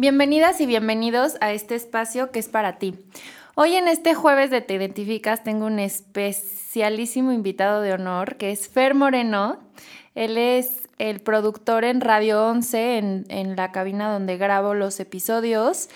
Bienvenidas y bienvenidos a este espacio que es para ti. Hoy en este jueves de Te Identificas tengo un especialísimo invitado de honor que es Fer Moreno. Él es el productor en Radio 11, en, en la cabina donde grabo los episodios.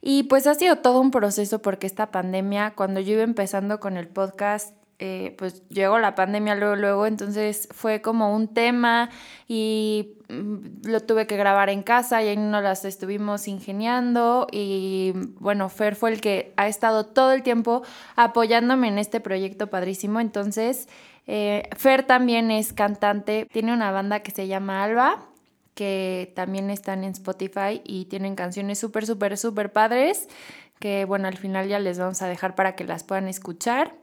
Y pues ha sido todo un proceso porque esta pandemia, cuando yo iba empezando con el podcast, eh, pues llegó la pandemia luego, luego, entonces fue como un tema y mm, lo tuve que grabar en casa y ahí nos las estuvimos ingeniando y bueno, Fer fue el que ha estado todo el tiempo apoyándome en este proyecto padrísimo, entonces eh, Fer también es cantante, tiene una banda que se llama Alba que también están en Spotify y tienen canciones súper, súper, súper padres que bueno, al final ya les vamos a dejar para que las puedan escuchar.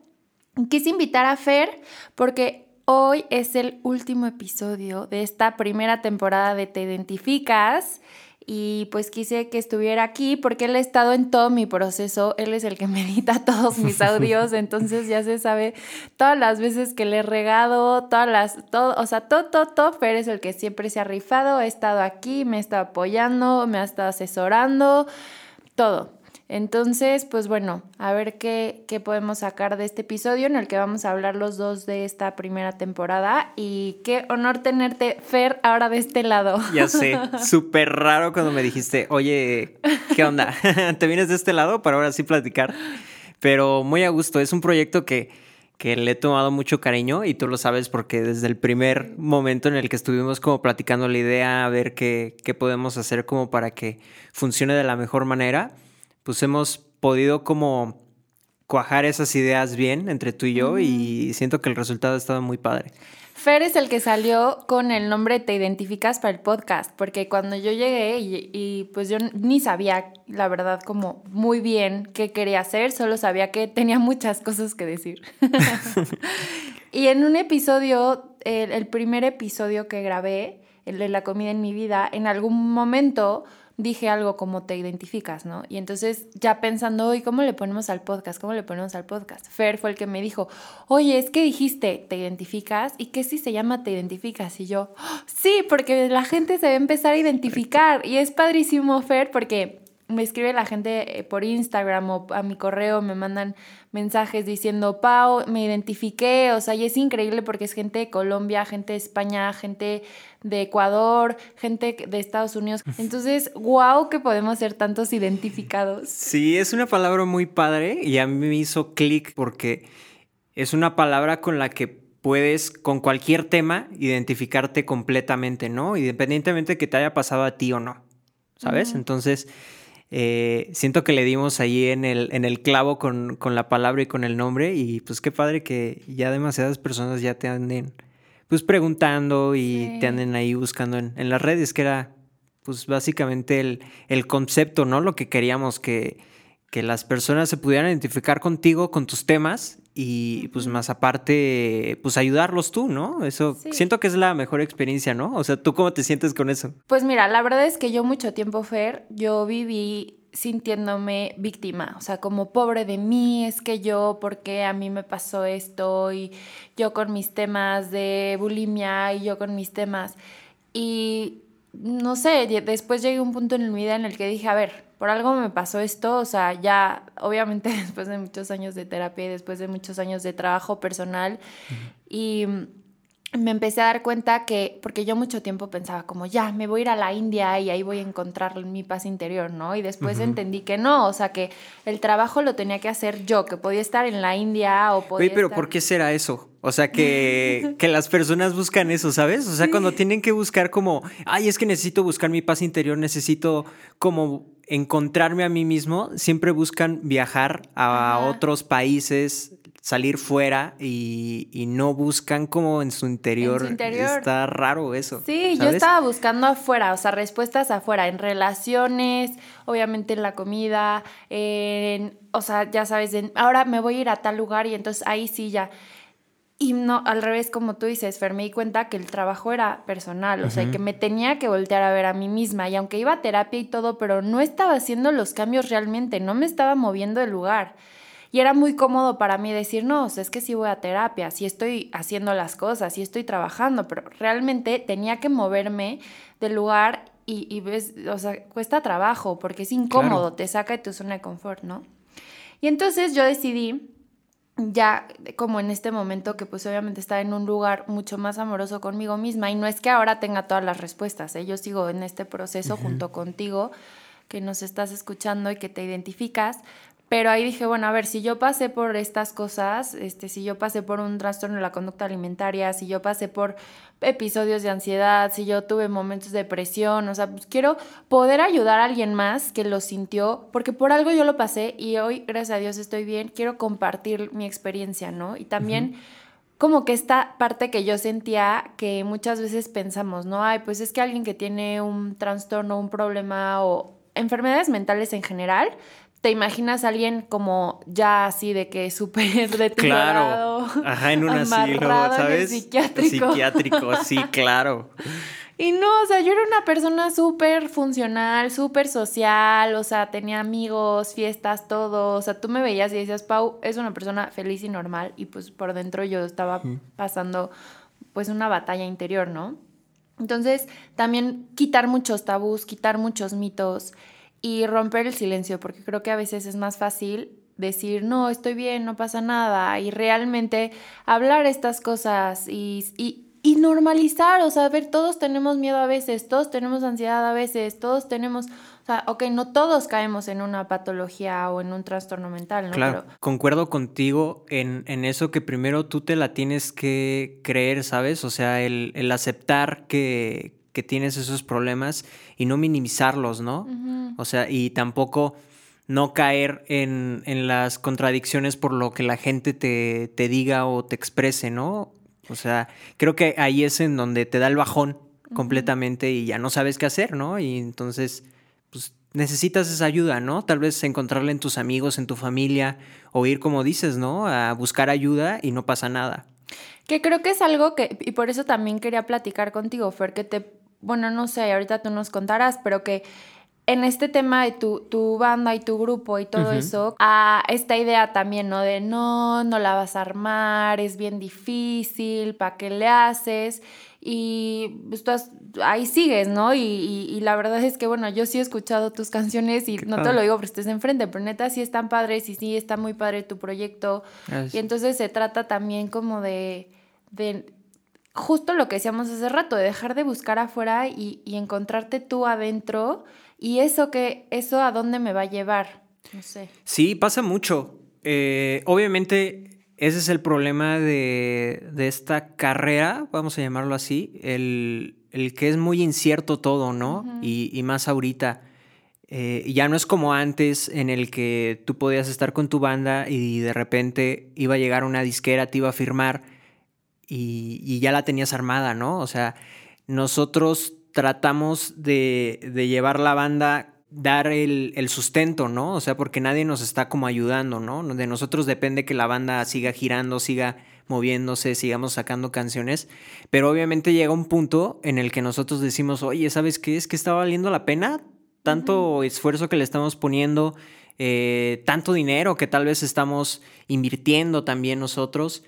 Quise invitar a Fer porque hoy es el último episodio de esta primera temporada de Te Identificas y pues quise que estuviera aquí porque él ha estado en todo mi proceso, él es el que medita todos mis audios, entonces ya se sabe todas las veces que le he regado, todas las, todo, o sea, todo, todo, todo, Fer es el que siempre se ha rifado, ha estado aquí, me ha estado apoyando, me ha estado asesorando, todo. Entonces, pues bueno, a ver qué, qué, podemos sacar de este episodio en el que vamos a hablar los dos de esta primera temporada. Y qué honor tenerte, Fer, ahora de este lado. Ya sé, súper raro cuando me dijiste, oye, ¿qué onda? ¿Te vienes de este lado para ahora sí platicar? Pero muy a gusto, es un proyecto que, que le he tomado mucho cariño y tú lo sabes porque desde el primer momento en el que estuvimos como platicando la idea, a ver qué, qué podemos hacer como para que funcione de la mejor manera pues hemos podido como cuajar esas ideas bien entre tú y yo y siento que el resultado ha estado muy padre. Fer es el que salió con el nombre Te Identificas para el podcast, porque cuando yo llegué y, pues yo ni sabía, la verdad, como muy bien qué quería hacer, solo sabía que tenía muchas cosas que decir. y en un episodio, el, el primer episodio que grabé, el de la comida en mi vida, en algún momento dije algo como te identificas, ¿no? Y entonces ya pensando, hoy ¿cómo le ponemos al podcast? ¿Cómo le ponemos al podcast? Fer fue el que me dijo, oye, es que dijiste, te identificas, ¿y qué si se llama te identificas? Y yo, sí, porque la gente se va a empezar a identificar. Y es padrísimo, Fer, porque me escribe la gente eh, por Instagram o a mi correo, me mandan mensajes diciendo, Pau, me identifiqué, o sea, y es increíble porque es gente de Colombia, gente de España, gente de Ecuador, gente de Estados Unidos. Entonces, wow, que podemos ser tantos identificados. Sí, es una palabra muy padre y a mí me hizo clic porque es una palabra con la que puedes con cualquier tema identificarte completamente, ¿no? Independientemente de que te haya pasado a ti o no, ¿sabes? Entonces eh, siento que le dimos ahí en el, en el clavo con, con, la palabra y con el nombre y pues qué padre que ya demasiadas personas ya te anden pues preguntando y te anden ahí buscando en, en, las redes, que era pues básicamente el, el concepto, ¿no? Lo que queríamos que, que las personas se pudieran identificar contigo, con tus temas y pues más aparte, pues ayudarlos tú, ¿no? Eso siento que es la mejor experiencia, ¿no? O sea, ¿tú cómo te sientes con eso? Pues mira, la verdad es que yo mucho tiempo, Fer, yo viví sintiéndome víctima, o sea, como pobre de mí, es que yo, porque a mí me pasó esto y yo con mis temas de bulimia y yo con mis temas. Y no sé, después llegué a un punto en mi vida en el que dije, a ver, por algo me pasó esto, o sea, ya obviamente después de muchos años de terapia y después de muchos años de trabajo personal y me empecé a dar cuenta que, porque yo mucho tiempo pensaba como, ya, me voy a ir a la India y ahí voy a encontrar mi paz interior, ¿no? Y después entendí que no, o sea, que el trabajo lo tenía que hacer yo, que podía estar en la India o podía Oye, pero ¿por qué será eso? O sea, que, que las personas buscan eso, ¿sabes? O sea, cuando tienen que buscar como, ay, es que necesito buscar mi paz interior, necesito como encontrarme a mí mismo, siempre buscan viajar a otros países, salir fuera y, no buscan como en su, interior. Está raro eso. Sí, yo estaba buscando afuera, o sea, respuestas afuera, en relaciones, obviamente en la comida, en, o sea, ya sabes, ahora me voy a ir a tal lugar y entonces ahí sí ya. Y no, al revés, como tú dices, Fer, me di cuenta que el trabajo era personal, o sea, que me tenía que voltear a ver a mí misma. Y aunque iba a terapia y todo, pero no estaba haciendo los cambios realmente, no me estaba moviendo del lugar. Y era muy cómodo para mí decir, no, o sea, es que sí voy a terapia, sí estoy haciendo las cosas, sí estoy trabajando, pero realmente tenía que moverme del lugar y, ves, o sea, cuesta trabajo porque es incómodo, te saca de tu zona de confort, ¿no? Y entonces yo decidí ya como en este momento que pues obviamente estaba en un lugar mucho más amoroso conmigo misma y no es que ahora tenga todas las respuestas, ¿eh? yo sigo en este proceso junto contigo que nos estás escuchando y que te identificas, pero ahí dije, bueno, a ver, si yo pasé por estas cosas, este, si yo pasé por un trastorno de la conducta alimentaria, si yo pasé por episodios de ansiedad, si yo tuve momentos de depresión, o sea, pues quiero poder ayudar a alguien más que lo sintió, porque por algo yo lo pasé y hoy, gracias a Dios, estoy bien, quiero compartir mi experiencia, ¿no? Y también... como que esta parte que yo sentía que muchas veces pensamos, ¿no? Ay, pues es que alguien que tiene un trastorno, un problema o enfermedades mentales en general, te imaginas a alguien como ya así de que súper deteriorado. Claro. Ajá, en un asilo, ¿sabes? psiquiátrico. Psiquiátrico, sí, claro. Y no, o sea, yo era una persona súper funcional, súper social, o sea, tenía amigos, fiestas, todo. O sea, tú me veías y decías, Pau, es una persona feliz y normal. Y pues por dentro yo estaba pasando pues una batalla interior, ¿no? Entonces, también quitar muchos tabús, quitar muchos mitos y romper el silencio, porque creo que a veces es más fácil decir, no, estoy bien, no pasa nada, y realmente hablar estas cosas y, y, y, normalizar, o sea, ver, todos tenemos miedo a veces, todos tenemos ansiedad a veces, todos tenemos, o sea, ok, no todos caemos en una patología o en un trastorno mental, ¿no? Claro, concuerdo contigo en, en, eso que primero tú te la tienes que creer, ¿sabes? O sea, el, el aceptar que, que tienes esos problemas y no minimizarlos, ¿no? O sea, y tampoco no caer en, las contradicciones por lo que la gente te, te, diga o te exprese, ¿no? O sea, creo que ahí es en donde te da el bajón completamente y ya no sabes qué hacer, ¿no? Y entonces, pues necesitas esa ayuda, ¿no? Tal vez encontrarla en tus amigos, en tu familia, o ir, como dices, ¿no? A buscar ayuda y no pasa nada. Que creo que es algo que, y por eso también quería platicar contigo, Fer, que te bueno, no sé, ahorita tú nos contarás, pero que en este tema de tu, tu banda y tu grupo y todo eso, a esta idea también, ¿no? De no, no la vas a armar, es bien difícil, ¿para qué le haces? Y pues, tú ahí sigues, ¿no? Y, y, la verdad es que, bueno, yo sí he escuchado tus canciones y no te lo digo porque estés enfrente, pero neta sí están padres y sí está muy padre tu proyecto. Y entonces se trata también como de, de justo lo que decíamos hace rato, de dejar de buscar afuera y, encontrarte tú adentro y eso que, eso a dónde me va a llevar, no sé. Sí, pasa mucho. Eh, obviamente ese es el problema de, esta carrera, vamos a llamarlo así, el, que es muy incierto todo, ¿no? y, más ahorita. Eh, ya no es como antes en el que tú podías estar con tu banda y de repente iba a llegar una disquera, te iba a firmar y, ya la tenías armada, ¿no? O sea, nosotros tratamos de, llevar la banda, dar el, sustento, ¿no? O sea, porque nadie nos está como ayudando, ¿no? De nosotros depende que la banda siga girando, siga moviéndose, sigamos sacando canciones, pero obviamente llega un punto en el que nosotros decimos, oye, ¿sabes qué? Es que está valiendo la pena tanto esfuerzo que le estamos poniendo, eh, tanto dinero que tal vez estamos invirtiendo también nosotros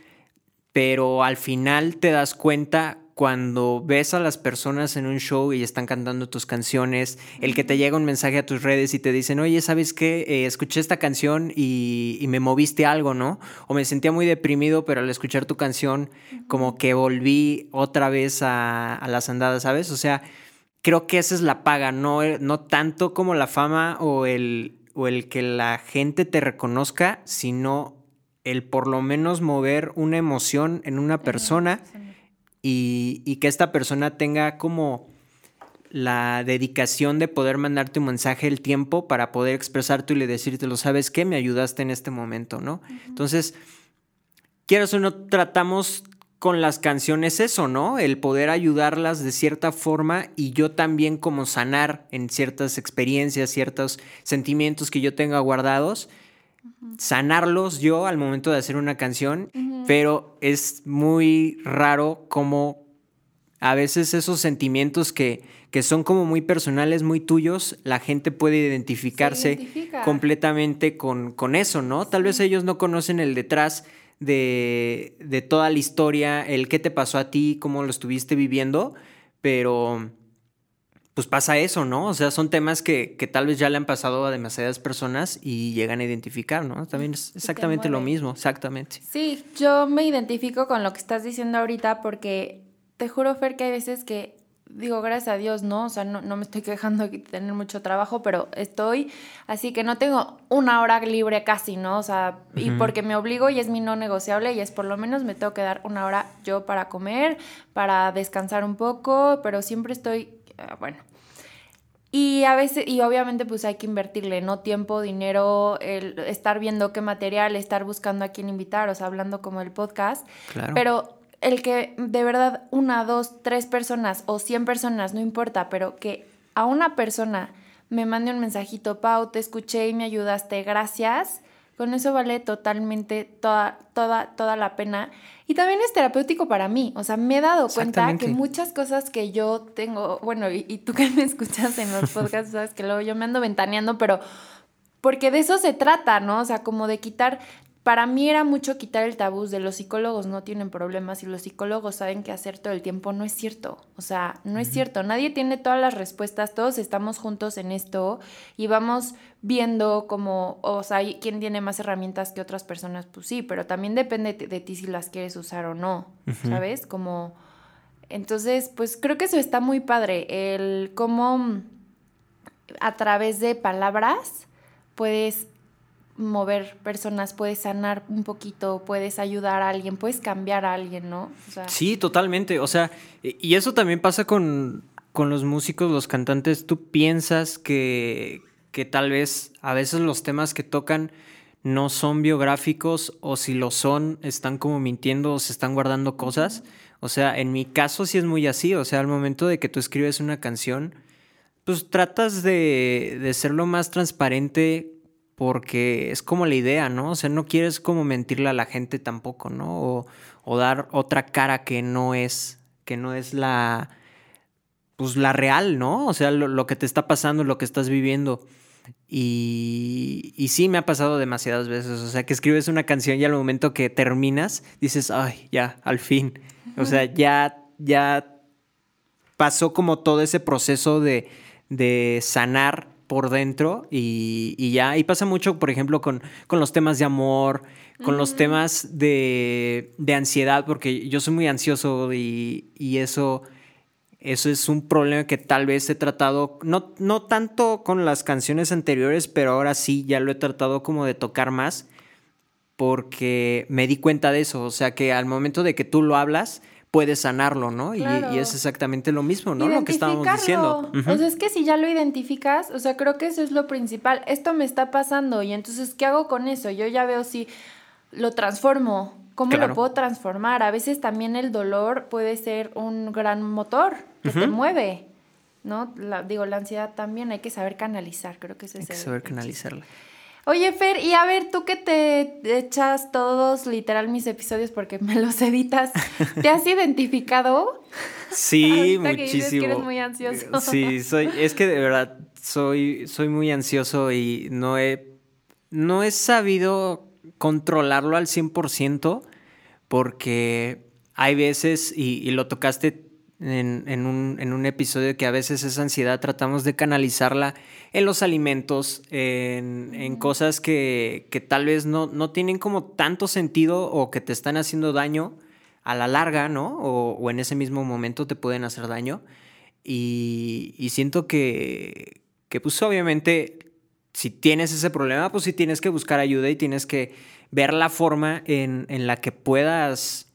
pero al final te das cuenta cuando ves a las personas en un show y están cantando tus canciones, el que te llega un mensaje a tus redes y te dicen, oye, ¿sabes qué? Eh, escuché esta canción y, me moviste algo, ¿no? O me sentía muy deprimido, pero al escuchar tu canción, como que volví otra vez a, las andadas, ¿sabes? O sea, creo que esa es la paga, no, no tanto como la fama o el, o el que la gente te reconozca, sino el por lo menos mover una emoción en una persona y, que esta persona tenga como la dedicación de poder mandarte un mensaje el tiempo para poder expresarte y decirte, lo sabes qué, me ayudaste en este momento, ¿no? Entonces, quieras o no, tratamos con las canciones eso, ¿no? El poder ayudarlas de cierta forma y yo también como sanar en ciertas experiencias, ciertos sentimientos que yo tenga guardados, sanarlos yo al momento de hacer una canción, pero es muy raro como a veces esos sentimientos que, que son como muy personales, muy tuyos, la gente puede identificarse completamente con, con, eso, ¿no? Tal vez ellos no conocen el detrás de, de, toda la historia, el qué te pasó a ti, cómo lo estuviste viviendo, pero pues pasa eso, ¿no? O sea, son temas que, que tal vez ya le han pasado a demasiadas personas y llegan a identificar, ¿no? También es exactamente lo mismo, exactamente. Sí, yo me identifico con lo que estás diciendo ahorita porque te juro, Fer, que hay veces que digo, gracias a Dios, ¿no? O sea, no, me estoy quejando de tener mucho trabajo, pero estoy así que no tengo una hora libre casi, ¿no? O sea, y porque me obligo y es mi no negociable y es por lo menos me tengo que dar una hora yo para comer, para descansar un poco, pero siempre estoy, ah, bueno. Y a veces, y obviamente pues hay que invertirle, ¿no? Tiempo, dinero, el estar viendo qué material, estar buscando a quién invitar, o sea, hablando como el podcast. Claro. Pero el que de verdad una, dos, tres personas o cien personas, no importa, pero que a una persona me mande un mensajito, Pau, te escuché y me ayudaste, gracias. Con eso vale totalmente toda, toda, toda la pena. Y también es terapéutico para mí. O sea, me he dado cuenta que muchas cosas que yo tengo, bueno, y, y tú que me escuchas en los podcasts, sabes que luego yo me ando ventaneando, pero porque de eso se trata, ¿no? O sea, como de quitar para mí era mucho quitar el tabú de los psicólogos no tienen problemas y los psicólogos saben qué hacer todo el tiempo. No es cierto. O sea, no es cierto. Nadie tiene todas las respuestas. Todos estamos juntos en esto y vamos viendo como, o sea, quién tiene más herramientas que otras personas. Pues sí, pero también depende de ti si las quieres usar o no. ¿Sabes? Como. Entonces, pues creo que eso está muy padre. El cómo a través de palabras puedes mover personas, puedes sanar un poquito, puedes ayudar a alguien, puedes cambiar a alguien, ¿no? sí, totalmente. O sea, y eso también pasa con, con los músicos, los cantantes. Tú piensas que, que tal vez a veces los temas que tocan no son biográficos o si lo son, están como mintiendo o se están guardando cosas. O sea, en mi caso sí es muy así. O sea, al momento de que tú escribes una canción, pues tratas de, de ser lo más transparente porque es como la idea, ¿no? O sea, no quieres como mentirle a la gente tampoco, ¿no? O, dar otra cara que no es, que no es la, pues la real, ¿no? O sea, lo, que te está pasando, lo que estás viviendo. Y, y, sí me ha pasado demasiadas veces. O sea, que escribes una canción y al momento que terminas, dices, ay, ya, al fin. O sea, ya, ya pasó como todo ese proceso de, de sanar por dentro y, ya. Y pasa mucho, por ejemplo, con, con los temas de amor, con los temas de, de, ansiedad, porque yo soy muy ansioso y, y, eso, eso es un problema que tal vez he tratado, no, no tanto con las canciones anteriores, pero ahora sí ya lo he tratado como de tocar más porque me di cuenta de eso, o sea que al momento de que tú lo hablas, puedes sanarlo, ¿no? Y, es exactamente lo mismo, ¿no? Lo que estábamos diciendo. O sea, es que si ya lo identificas, o sea, creo que eso es lo principal. Esto me está pasando y entonces, ¿qué hago con eso? Yo ya veo si lo transformo. ¿Cómo lo puedo transformar? A veces también el dolor puede ser un gran motor que te mueve, ¿no? digo, la ansiedad también hay que saber canalizar, creo que es Hay que saber canalizarla. Oye, Fer, y a ver, tú que te echas todos literal mis episodios porque me los editas, ¿te has identificado? Sí, muchísimo. Que eres muy ansioso. Sí, soy, es que de verdad soy, soy muy ansioso y no he, no he sabido controlarlo al 100% porque hay veces, y, y lo tocaste en, un, episodio que a veces esa ansiedad tratamos de canalizarla en los alimentos, en, cosas que, tal vez no, no, tienen como tanto sentido o que te están haciendo daño a la larga, ¿no? O, en ese mismo momento te pueden hacer daño. Y, siento que, que, pues obviamente, si tienes ese problema, pues sí tienes que buscar ayuda y tienes que ver la forma en, en la que puedas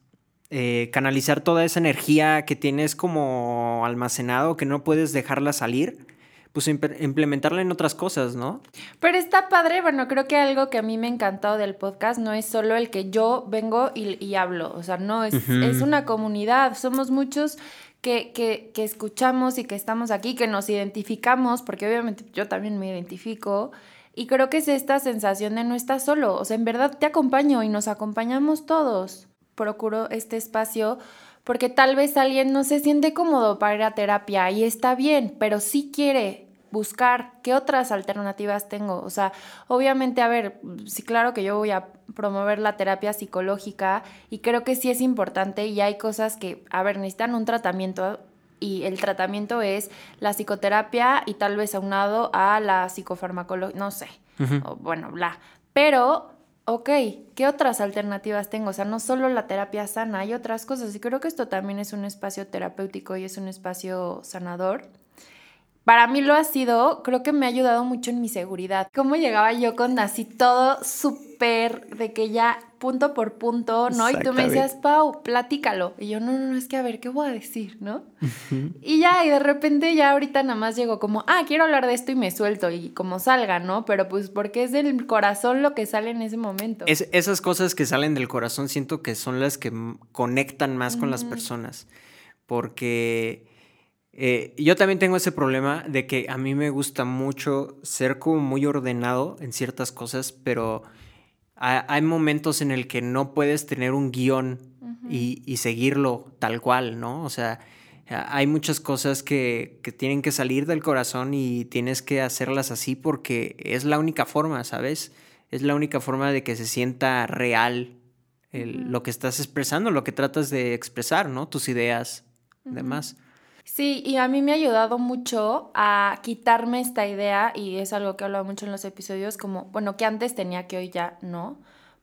eh, canalizar toda esa energía que tienes como almacenado, que no puedes dejarla salir, pues implementarla en otras cosas, ¿no? Pero está padre, bueno, creo que algo que a mí me ha encantado del podcast no es solo el que yo vengo y, hablo, o sea, no, es, es una comunidad, somos muchos que, que, que, escuchamos y que estamos aquí, que nos identificamos, porque obviamente yo también me identifico, y creo que es esta sensación de no estás solo, o sea, en verdad te acompaño y nos acompañamos todos. Procuro este espacio porque tal vez alguien no se siente cómodo para ir a terapia y está bien, pero sí quiere buscar qué otras alternativas tengo. O sea, obviamente, a ver, sí, claro que yo voy a promover la terapia psicológica y creo que sí es importante y hay cosas que, a ver, necesitan un tratamiento y el tratamiento es la psicoterapia y tal vez aunado a la psicofarmacología, no sé, o, bueno, bla. Pero ok, ¿qué otras alternativas tengo? O sea, no solo la terapia sana, hay otras cosas. Y creo que esto también es un espacio terapéutico y es un espacio sanador. Para mí lo ha sido, creo que me ha ayudado mucho en mi seguridad. ¿Cómo llegaba yo con así todo súper de que ya punto por punto, ¿no? Y tú me decías, Pau, platícalo. Y yo, no, no, no, es que a ver, ¿qué voy a decir, no? Y ya, y de repente ya ahorita nada más llego como, ah, quiero hablar de esto y me suelto y como salga, ¿no? Pero pues porque es del corazón lo que sale en ese momento. Es, esas cosas que salen del corazón siento que son las que conectan más con las personas. Porque eh, yo también tengo ese problema de que a mí me gusta mucho ser como muy ordenado en ciertas cosas, pero hay momentos en el que no puedes tener un guion y, seguirlo tal cual, ¿no? O sea, hay muchas cosas que, tienen que salir del corazón y tienes que hacerlas así porque es la única forma, ¿sabes? Es la única forma de que se sienta real lo que estás expresando, lo que tratas de expresar, ¿no? Tus ideas, demás. Sí, y a mí me ha ayudado mucho a quitarme esta idea, y es algo que he hablado mucho en los episodios, como, bueno, que antes tenía que hoy ya no,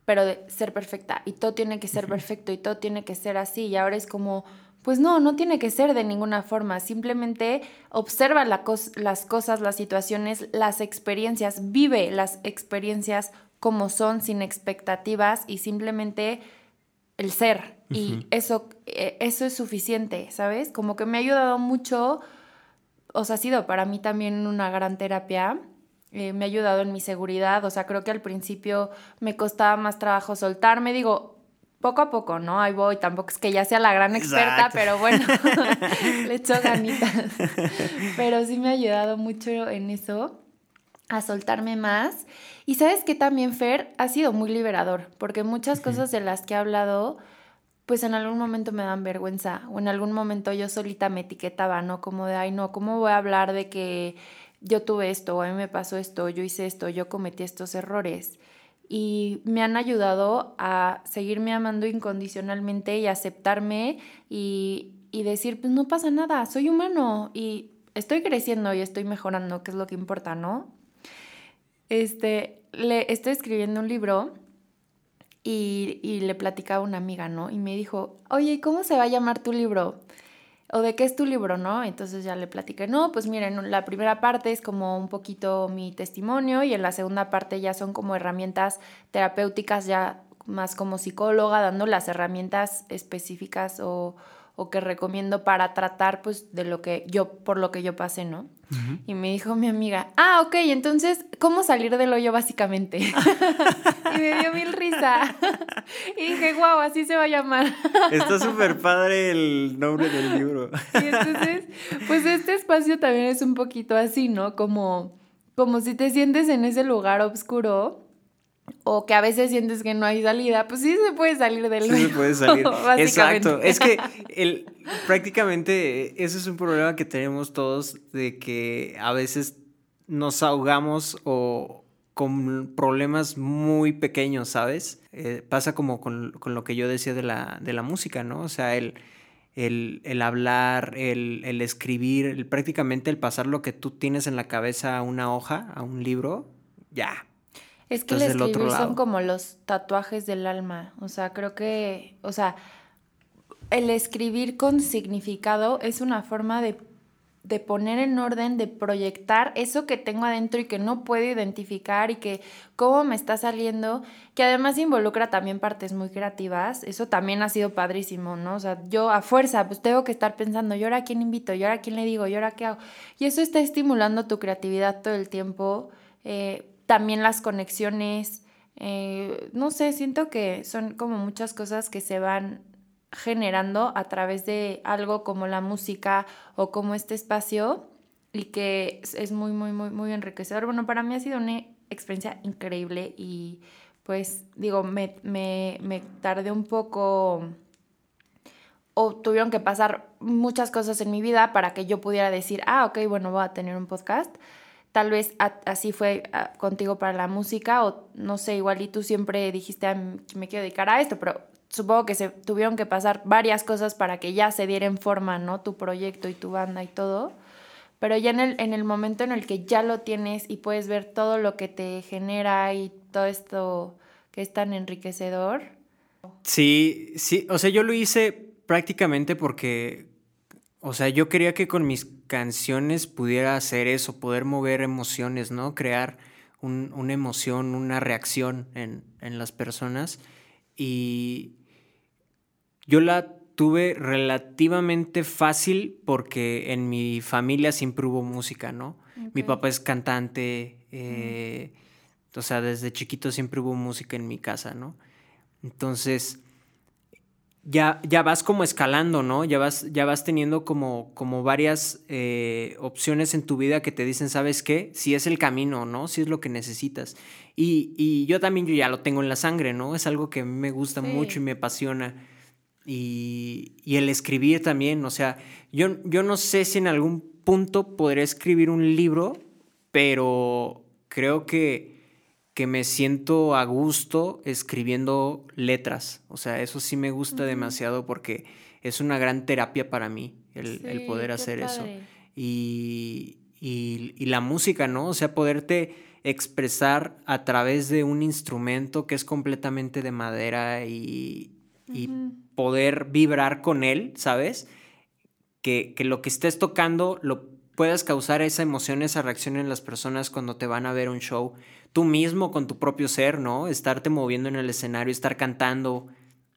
pero de ser perfecta, y todo tiene que ser perfecto, y todo tiene que ser así, y ahora es como, pues no, no tiene que ser de ninguna forma, simplemente observa las cosas, las situaciones, las experiencias, vive las experiencias como son, sin expectativas, y simplemente el ser. Y eso, eh, eso es suficiente, ¿sabes? Como que me ha ayudado mucho, o sea, ha sido para mí también una gran terapia. Eh, me ha ayudado en mi seguridad, o sea, creo que al principio me costaba más trabajo soltarme, digo, poco a poco, ¿no? Ahí voy, tampoco es que ya sea la gran experta, pero bueno, le echo ganitas. pero sí me ha ayudado mucho en eso, a soltarme más. Y sabes que también, Fer, ha sido muy liberador, porque muchas cosas de las que he hablado pues en algún momento me dan vergüenza o en algún momento yo solita me etiquetaba, ¿no? Como de, ay, no, ¿cómo voy a hablar de que yo tuve esto, o a mí me pasó esto, yo hice esto, yo cometí estos errores? Y me han ayudado a seguirme amando incondicionalmente y aceptarme y, y decir, pues no pasa nada, soy humano y estoy creciendo y estoy mejorando, que es lo que importa, ¿no? Este, le estoy escribiendo un libro y, le platicaba una amiga, ¿no? Y me dijo, oye, ¿cómo se va a llamar tu libro? ¿O de qué es tu libro, no? Entonces ya le platiqué, no, pues miren, la primera parte es como un poquito mi testimonio y en la segunda parte ya son como herramientas terapéuticas, ya más como psicóloga, dando las herramientas específicas o o que recomiendo para tratar pues de lo que yo, por lo que yo pasé, ¿no? Y me dijo mi amiga, ah, ok, entonces, ¿cómo salir del hoyo básicamente? y me dio mil risa. y dije, wow, así se va a llamar. Está súper padre el nombre del libro. y entonces, pues este espacio también es un poquito así, ¿no? Como, como si te sientes en ese lugar oscuro o que a veces sientes que no hay salida, pues sí se puede salir del Sí se puede salir. Exacto. Es que el, prácticamente ese es un problema que tenemos todos de que a veces nos ahogamos o con problemas muy pequeños, ¿sabes? Eh, pasa como con, lo que yo decía de la, de la música, ¿no? O sea, el, el, el hablar, el, el escribir, el, prácticamente el pasar lo que tú tienes en la cabeza a una hoja, a un libro, ya, es que el escribir son como los tatuajes del alma. O sea, creo que, o sea, el escribir con significado es una forma de de poner en orden, de proyectar eso que tengo adentro y que no puedo identificar y que cómo me está saliendo, que además involucra también partes muy creativas, eso también ha sido padrísimo, ¿no? O sea, yo a fuerza, pues tengo que estar pensando, ¿y ahora a quién invito? ¿Y ahora a quién le digo? ¿Y ahora qué hago? Y eso está estimulando tu creatividad todo el tiempo, eh, también las conexiones, eh, no sé, siento que son como muchas cosas que se van generando a través de algo como la música o como este espacio y que es muy, muy, muy, muy enriquecedor. Bueno, para mí ha sido una experiencia increíble y pues digo, me, me, me tardé un poco o tuvieron que pasar muchas cosas en mi vida para que yo pudiera decir, ah, ok, bueno, voy a tener un podcast. Tal vez así fue contigo para la música o no sé, igual y tú siempre dijiste, ah, me quiero dedicar a esto, pero supongo que se tuvieron que pasar varias cosas para que ya se diera en forma, ¿no? Tu proyecto y tu banda y todo. Pero ya en el, en el momento en el que ya lo tienes y puedes ver todo lo que te genera y todo esto que es tan enriquecedor. Sí, sí, o sea, yo lo hice prácticamente porque, o sea, yo quería que con mis canciones pudiera hacer eso, poder mover emociones, ¿no? Crear una emoción, una reacción en, en las personas. Y, yo la tuve relativamente fácil porque en mi familia siempre hubo música, ¿no? Mi papá es cantante, eh, o sea, desde chiquito siempre hubo música en mi casa, ¿no? Entonces, ya, ya vas como escalando, ¿no? Ya vas, ya vas teniendo como, como varias eh, opciones en tu vida que te dicen, ¿sabes qué? Si es el camino, ¿no? Si es lo que necesitas. Y, yo también yo ya lo tengo en la sangre, ¿no? Es algo que a mí me gusta mucho y me apasiona. Y, el escribir también, o sea, yo, yo no sé si en algún punto podré escribir un libro, pero creo que, que me siento a gusto escribiendo letras. O sea, eso sí me gusta demasiado porque es una gran terapia para mí el, poder hacer eso. Y, y, la música, ¿no? O sea, poderte expresar a través de un instrumento que es completamente de madera y, y poder vibrar con él, ¿sabes? Que, que, lo que estés tocando lo puedas causar esa emoción, esa reacción en las personas cuando te van a ver un show. Tú mismo con tu propio ser, ¿no? Estarte moviendo en el escenario, estar cantando.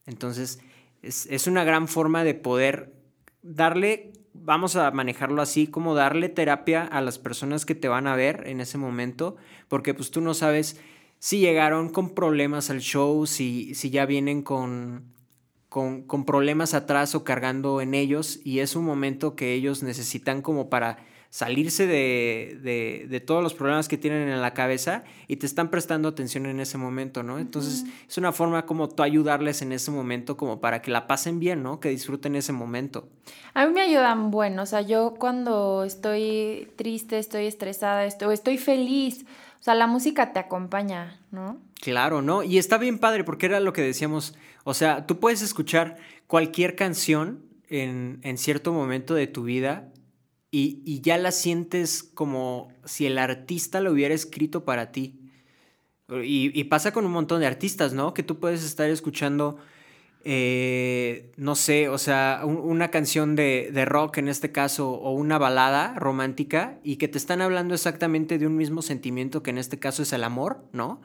Entonces, es, es una gran forma de poder darle, vamos a manejarlo así, como darle terapia a las personas que te van a ver en ese momento, porque pues tú no sabes si llegaron con problemas al show, si, si ya vienen con, con, problemas atrás o cargando en ellos y es un momento que ellos necesitan como para salirse de, de, todos los problemas que tienen en la cabeza y te están prestando atención en ese momento, ¿no? Entonces es una forma como tú ayudarles en ese momento como para que la pasen bien, ¿no? Que disfruten ese momento. A mí me ayudan bueno, o sea, yo cuando estoy triste, estoy estresada, estoy, estoy feliz, o sea, la música te acompaña, ¿no? Claro, ¿no? Y está bien padre porque era lo que decíamos o sea, tú puedes escuchar cualquier canción en, cierto momento de tu vida y, ya la sientes como si el artista lo hubiera escrito para ti. Y, pasa con un montón de artistas, ¿no? Que tú puedes estar escuchando, eh, no sé, o sea, una canción de, de, rock en este caso, o una balada romántica, y que te están hablando exactamente de un mismo sentimiento, que en este caso es el amor, ¿no?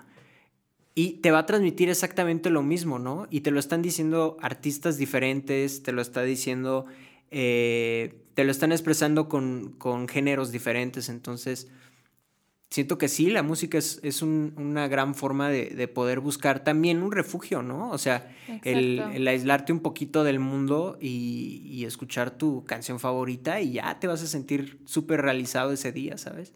Y te va a transmitir exactamente lo mismo, ¿no? Y te lo están diciendo artistas diferentes, te lo está diciendo, eh, te lo están expresando con, géneros diferentes. Entonces, siento que sí, la música es, una gran forma de, poder buscar también un refugio, ¿no? O sea, el, aislarte un poquito del mundo y, y escuchar tu canción favorita y ya te vas a sentir súper realizado ese día, ¿sabes?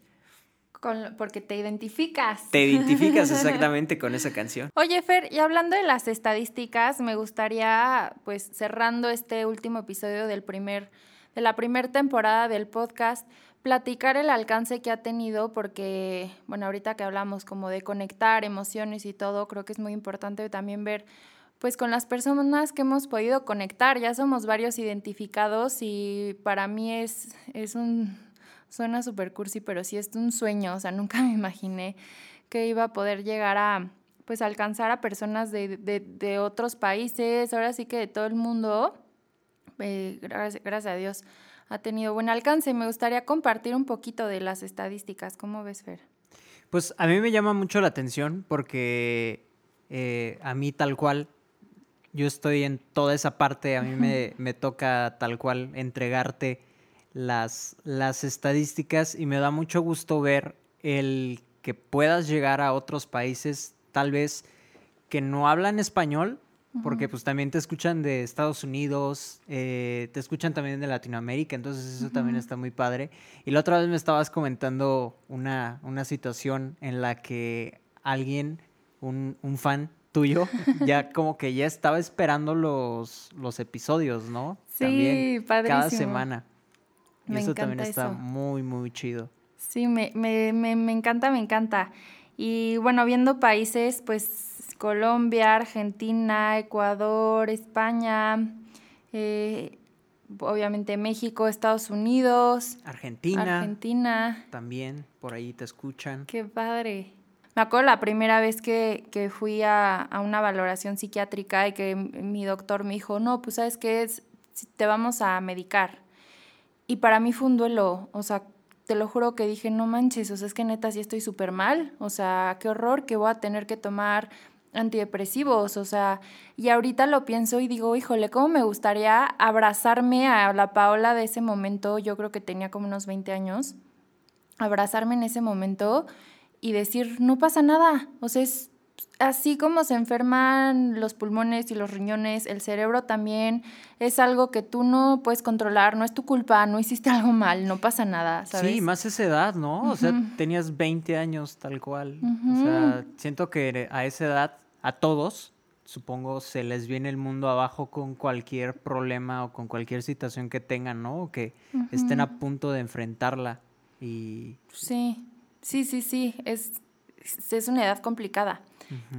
Porque te identificas. Te identificas exactamente con esa canción. Oye, Fer, y hablando de las estadísticas, me gustaría, pues cerrando este último episodio del primer, de la primera temporada del podcast, platicar el alcance que ha tenido, porque, bueno, ahorita que hablamos como de conectar emociones y todo, creo que es muy importante también ver pues con las personas que hemos podido conectar, ya somos varios identificados y para mí es, es un Suena súper cursi, pero sí es un sueño, o sea, nunca me imaginé que iba a poder llegar a, pues, alcanzar a personas de, de, de otros países, ahora sí que de todo el mundo, eh, gracias, gracias a Dios, ha tenido buen alcance. Me gustaría compartir un poquito de las estadísticas. ¿Cómo ves, Fer? Pues a mí me llama mucho la atención porque eh, a mí tal cual, yo estoy en toda esa parte, a mí me, me toca tal cual entregarte las, las estadísticas y me da mucho gusto ver el que puedas llegar a otros países, tal vez que no hablan español, porque pues también te escuchan de Estados Unidos, eh, te escuchan también de Latinoamérica, entonces eso también está muy padre. Y la otra vez me estabas comentando una, una situación en la que alguien, un, un fan tuyo, ya como que ya estaba esperando los, los episodios, ¿no? Sí, también, Cada semana. Y eso también está muy, muy chido. Sí, me, me, me, me encanta, me encanta. Y bueno, viendo países, pues Colombia, Argentina, Ecuador, España, eh, obviamente México, Estados Unidos. Argentina. Argentina. También, por ahí te escuchan. Qué padre. Me acuerdo la primera vez que, que fui a, a, una valoración psiquiátrica y que mi doctor me dijo, no, pues sabes qué es, te vamos a medicar. Y para mí fue un duelo, o sea, te lo juro que dije, no manches, o sea, es que neta sí estoy súper mal, o sea, qué horror que voy a tener que tomar antidepresivos, o sea, y ahorita lo pienso y digo, híjole, cómo me gustaría abrazarme a la Paola de ese momento, yo creo que tenía como unos 20 años, abrazarme en ese momento y decir, no pasa nada, o sea, es así como se enferman los pulmones y los riñones, el cerebro también es algo que tú no puedes controlar, no es tu culpa, no hiciste algo mal, no pasa nada, ¿sabes? Sí, más esa edad, ¿no? O sea, tenías 20 años tal cual. O sea, siento que a esa edad a todos, supongo, se les viene el mundo abajo con cualquier problema o con cualquier situación que tengan, ¿no? O que estén a punto de enfrentarla. Y... Sí, sí, sí, sí, es, es una edad complicada.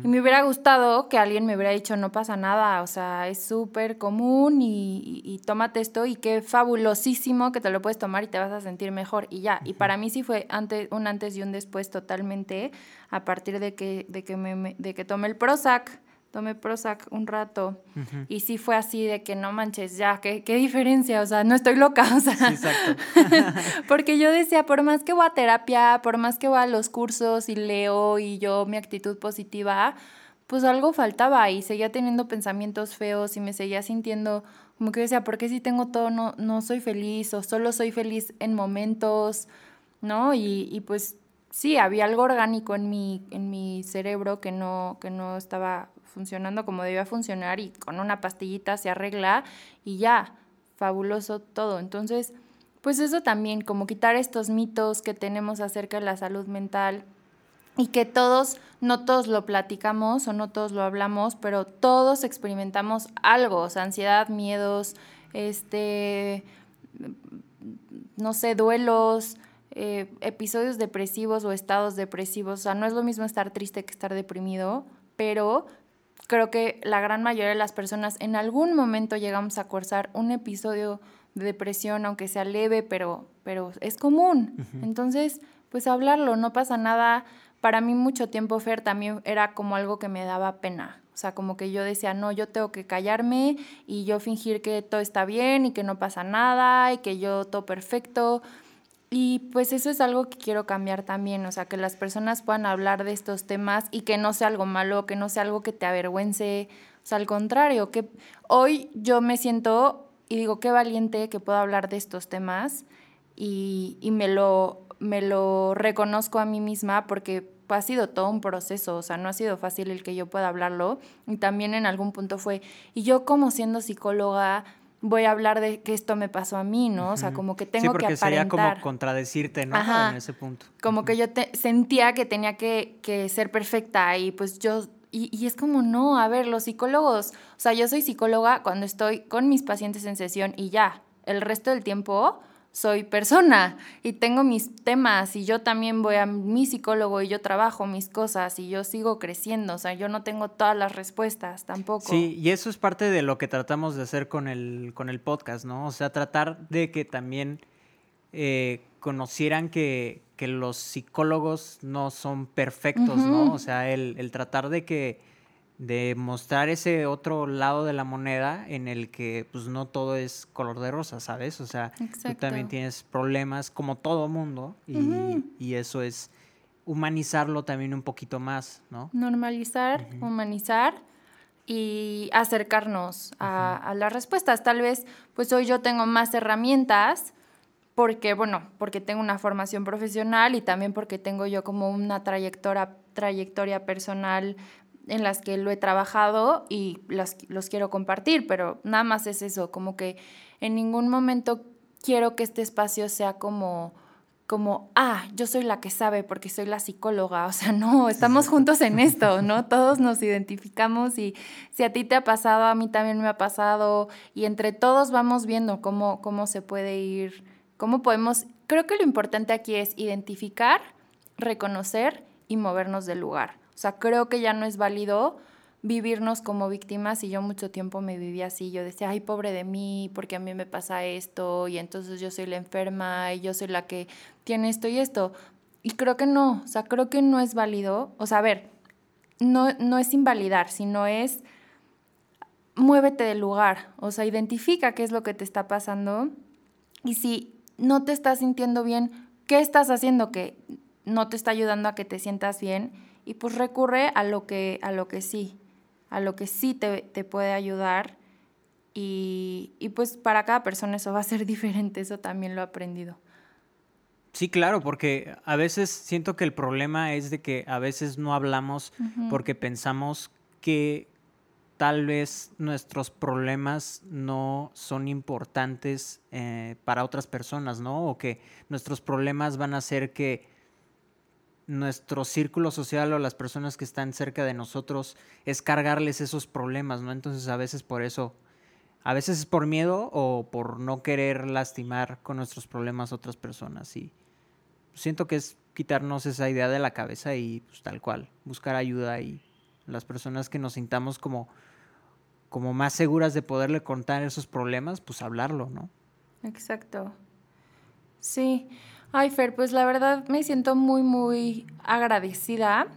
Y me hubiera gustado que alguien me hubiera dicho, no pasa nada, o sea, es súper común y, y, tómate esto y qué fabulosísimo que te lo puedes tomar y te vas a sentir mejor y ya. Y para mí sí fue antes, un antes y un después totalmente a partir de que, de que, me, de que tomé el Prozac tomé Prozac un rato y sí fue así de que no manches, ya, ¿qué, qué diferencia, o sea, no estoy loca, o sea, sí, exacto. porque yo decía, por más que voy a terapia, por más que voy a los cursos y leo y yo mi actitud positiva, pues algo faltaba y seguía teniendo pensamientos feos y me seguía sintiendo como que decía, ¿por qué si tengo todo no, no soy feliz o solo soy feliz en momentos, ¿no? Y, y pues sí, había algo orgánico en mi, en mi cerebro que no, que no estaba funcionando como debía funcionar y con una pastillita se arregla y ya, fabuloso todo. Entonces, pues eso también, como quitar estos mitos que tenemos acerca de la salud mental y que todos, no todos lo platicamos o no todos lo hablamos, pero todos experimentamos algo, ansiedad, miedos, este, no sé, duelos, eh, episodios depresivos o estados depresivos. O sea, no es lo mismo estar triste que estar deprimido, pero creo que la gran mayoría de las personas en algún momento llegamos a cursar un episodio de depresión, aunque sea leve, pero, pero es común. Entonces, pues hablarlo, no pasa nada. Para mí mucho tiempo Fer también era como algo que me daba pena. O sea, como que yo decía, no, yo tengo que callarme y yo fingir que todo está bien y que no pasa nada y que yo todo perfecto. Y pues eso es algo que quiero cambiar también, o sea, que las personas puedan hablar de estos temas y que no sea algo malo, que no sea algo que te avergüence, o sea, al contrario, que hoy yo me siento y digo, qué valiente que puedo hablar de estos temas y, y me, lo, me lo reconozco a mí misma porque ha sido todo un proceso, o sea, no ha sido fácil el que yo pueda hablarlo y también en algún punto fue, y yo como siendo psicóloga, voy a hablar de que esto me pasó a mí, ¿no? O sea, como que tengo que aparentar. sería como contradecirte, ¿no? En ese punto. Como que yo sentía que tenía que, que, ser perfecta y pues yo... Y, y, es como, no, a ver, los psicólogos, o sea, yo soy psicóloga cuando estoy con mis pacientes en sesión y ya, el resto del tiempo soy persona y tengo mis temas y yo también voy a mi psicólogo y yo trabajo mis cosas y yo sigo creciendo, o sea, yo no tengo todas las respuestas tampoco. Sí, y eso es parte de lo que tratamos de hacer con el, con el podcast, ¿no? O sea, tratar de que también eh, conocieran que, que, los psicólogos no son perfectos, ¿no? O sea, el, el tratar de que de mostrar ese otro lado de la moneda en el que pues no todo es color de rosa, ¿sabes? O sea, tú también tienes problemas como todo mundo y, eso es humanizarlo también un poquito más, ¿no? Normalizar, humanizar y acercarnos a, a, las respuestas. Tal vez pues hoy yo tengo más herramientas porque, bueno, porque tengo una formación profesional y también porque tengo yo como una trayectoria, trayectoria personal en las que lo he trabajado y las, los quiero compartir, pero nada más es eso, como que en ningún momento quiero que este espacio sea como como, ah, yo soy la que sabe porque soy la psicóloga, o sea, no, estamos juntos en esto, ¿no? Todos nos identificamos y si a ti te ha pasado, a mí también me ha pasado y entre todos vamos viendo cómo, cómo se puede ir, cómo podemos, creo que lo importante aquí es identificar, reconocer y movernos del lugar. O sea, creo que ya no es válido vivirnos como víctimas y yo mucho tiempo me vivía así, yo decía, ay, pobre de mí, porque a mí me pasa esto y entonces yo soy la enferma y yo soy la que tiene esto y esto. Y creo que no, o sea, creo que no es válido, o sea, a ver, no, no es invalidar, sino es muévete del lugar, o sea, identifica qué es lo que te está pasando y si no te estás sintiendo bien, ¿qué estás haciendo que no te está ayudando a que te sientas bien? Y pues recurre a lo que, a lo que sí, a lo que sí te, puede ayudar y, pues para cada persona eso va a ser diferente, eso también lo he aprendido. Sí, claro, porque a veces siento que el problema es de que a veces no hablamos porque pensamos que tal vez nuestros problemas no son importantes eh, para otras personas, ¿no? O que nuestros problemas van a hacer que nuestro círculo social o las personas que están cerca de nosotros es cargarles esos problemas, ¿no? Entonces a veces por eso, a veces es por miedo o por no querer lastimar con nuestros problemas a otras personas y siento que es quitarnos esa idea de la cabeza y pues tal cual, buscar ayuda y las personas que nos sintamos como como más seguras de poderle contar esos problemas, pues hablarlo, ¿no? Exacto. Sí. Ay, Fer, pues la verdad me siento muy, muy agradecida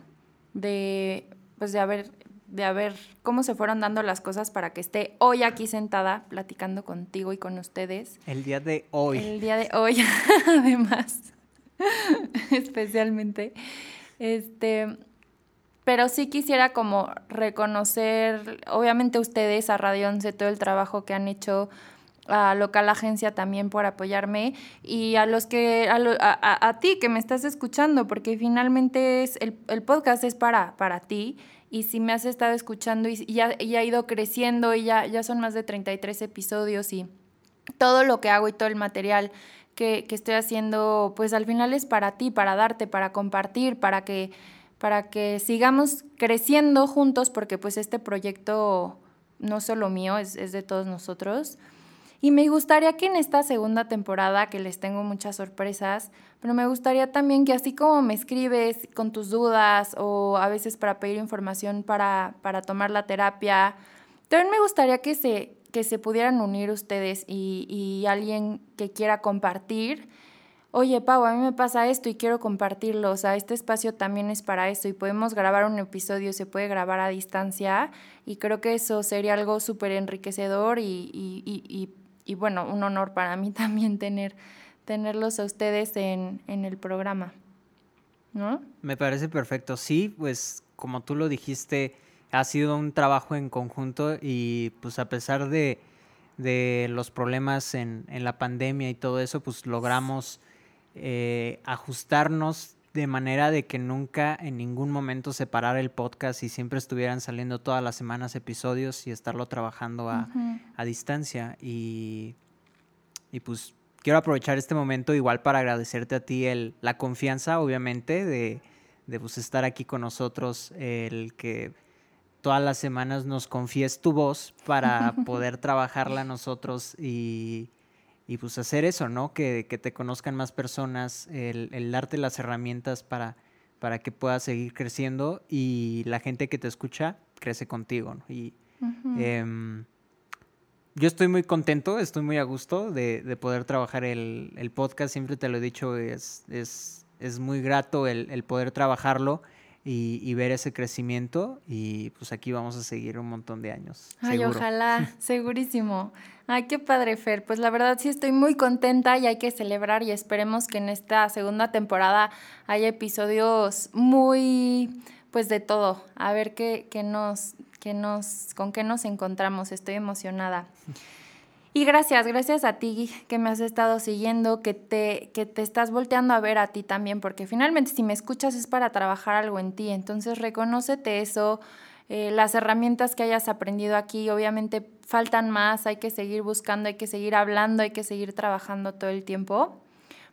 de, pues de haber, de haber, cómo se fueron dando las cosas para que esté hoy aquí sentada platicando contigo y con ustedes. El día de hoy. El día de hoy, además, especialmente. Este, pero sí quisiera como reconocer, obviamente ustedes a Radio 11, todo el trabajo que han hecho a Local Agencia también por apoyarme y a los que, a, a, ti que me estás escuchando, porque finalmente es el, el, podcast es para, para ti y si me has estado escuchando y, ya, ha ido creciendo y ya, ya son más de 33 episodios y todo lo que hago y todo el material que, que estoy haciendo, pues al final es para ti, para darte, para compartir, para que, para que sigamos creciendo juntos, porque pues este proyecto no solo mío, es, es de todos nosotros. Y me gustaría que en esta segunda temporada, que les tengo muchas sorpresas, pero me gustaría también que así como me escribes con tus dudas o a veces para pedir información para, para tomar la terapia, también me gustaría que se, que se pudieran unir ustedes y, y alguien que quiera compartir. Oye, Pau, a mí me pasa esto y quiero compartirlo. O sea, este espacio también es para eso y podemos grabar un episodio, se puede grabar a distancia y creo que eso sería algo súper enriquecedor y, y, y, y bueno, un honor para mí también tener, tenerlos a ustedes en, el programa. ¿No? Me parece perfecto. Sí, pues como tú lo dijiste, ha sido un trabajo en conjunto y pues a pesar de, los problemas en, la pandemia y todo eso, pues logramos eh, ajustarnos de manera de que nunca en ningún momento separara el podcast y siempre estuvieran saliendo todas las semanas episodios y estarlo trabajando a, distancia. Y, y, pues quiero aprovechar este momento igual para agradecerte a ti el, la confianza, obviamente, de, de pues, estar aquí con nosotros, el que todas las semanas nos confíes tu voz para poder trabajarla nosotros y y pues hacer eso, ¿no? Que, te conozcan más personas, el, darte las herramientas para, para que puedas seguir creciendo y la gente que te escucha crece contigo, ¿no? Y em, yo estoy muy contento, estoy muy a gusto de, poder trabajar el, podcast, siempre te lo he dicho, es, es, es muy grato el, poder trabajarlo y, ver ese crecimiento y pues aquí vamos a seguir un montón de años. Ay, ojalá, segurísimo. Ay, qué padre, Fer. Pues la verdad sí estoy muy contenta y hay que celebrar y esperemos que en esta segunda temporada haya episodios muy, pues de todo. A ver qué, qué nos, qué nos, con qué nos encontramos. Estoy emocionada. Y gracias, gracias a ti que me has estado siguiendo, que te, que te estás volteando a ver a ti también, porque finalmente si me escuchas es para trabajar algo en ti, entonces reconócete eso, eh, las herramientas que hayas aprendido aquí, obviamente faltan más, hay que seguir buscando, hay que seguir hablando, hay que seguir trabajando todo el tiempo,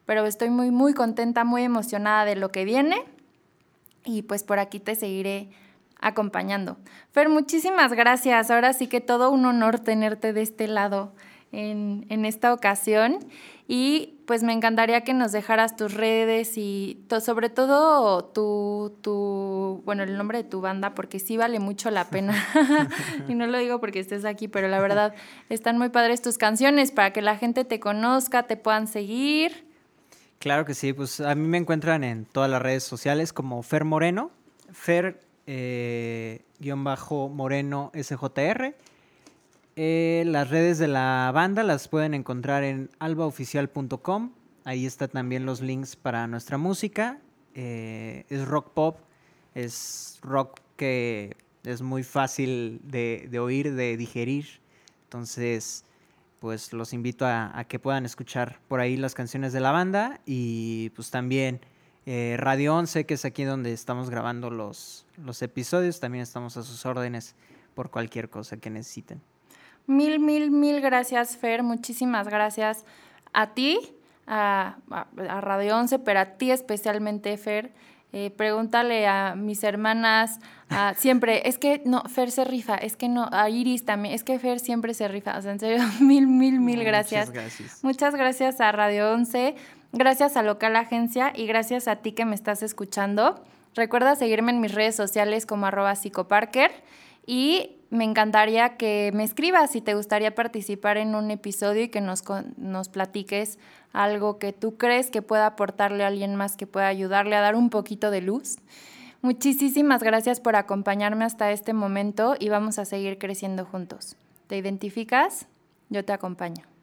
pero estoy muy, muy contenta, muy emocionada de lo que viene y pues por aquí te seguiré acompañando. Fer, muchísimas gracias. Ahora sí que todo un honor tenerte de este lado en, esta ocasión. Y pues me encantaría que nos dejaras tus redes y sobre todo tu, tu, bueno, el nombre de tu banda, porque sí vale mucho la pena. y no lo digo porque estés aquí, pero la verdad, están muy padres tus canciones para que la gente te conozca, te puedan seguir. Claro que sí, pues a mí me encuentran en todas las redes sociales como Fer Moreno, Fer eh, guion bajo Moreno SJR eh, las redes de la banda las pueden encontrar en albaoficial.com. Ahí están también los links para nuestra música. Eh, es rock pop, es rock que es muy fácil de, oír, de digerir. Entonces, pues los invito a, que puedan escuchar por ahí las canciones de la banda y pues también eh, Radio 11, que es aquí donde estamos grabando los, los episodios. También estamos a sus órdenes por cualquier cosa que necesiten. Mil, mil, mil gracias, Fer. Muchísimas gracias a ti, a, Radio 11, pero a ti especialmente, Fer. Eh, pregúntale a mis hermanas, siempre, es que no, Fer se rifa, es que no, a Iris también, es que Fer siempre se rifa, o sea, en serio, mil, mil, mil gracias. Muchas gracias. Muchas gracias a Radio 11, gracias a Local Agencia y gracias a ti que me estás escuchando. Recuerda seguirme en mis redes sociales como arroba psicoparker y me encantaría que me escribas si te gustaría participar en un episodio y que nos, nos platiques algo que tú crees que pueda aportarle a alguien más, que pueda ayudarle a dar un poquito de luz. Muchísimas gracias por acompañarme hasta este momento y vamos a seguir creciendo juntos. ¿Te identificas? Yo te acompaño.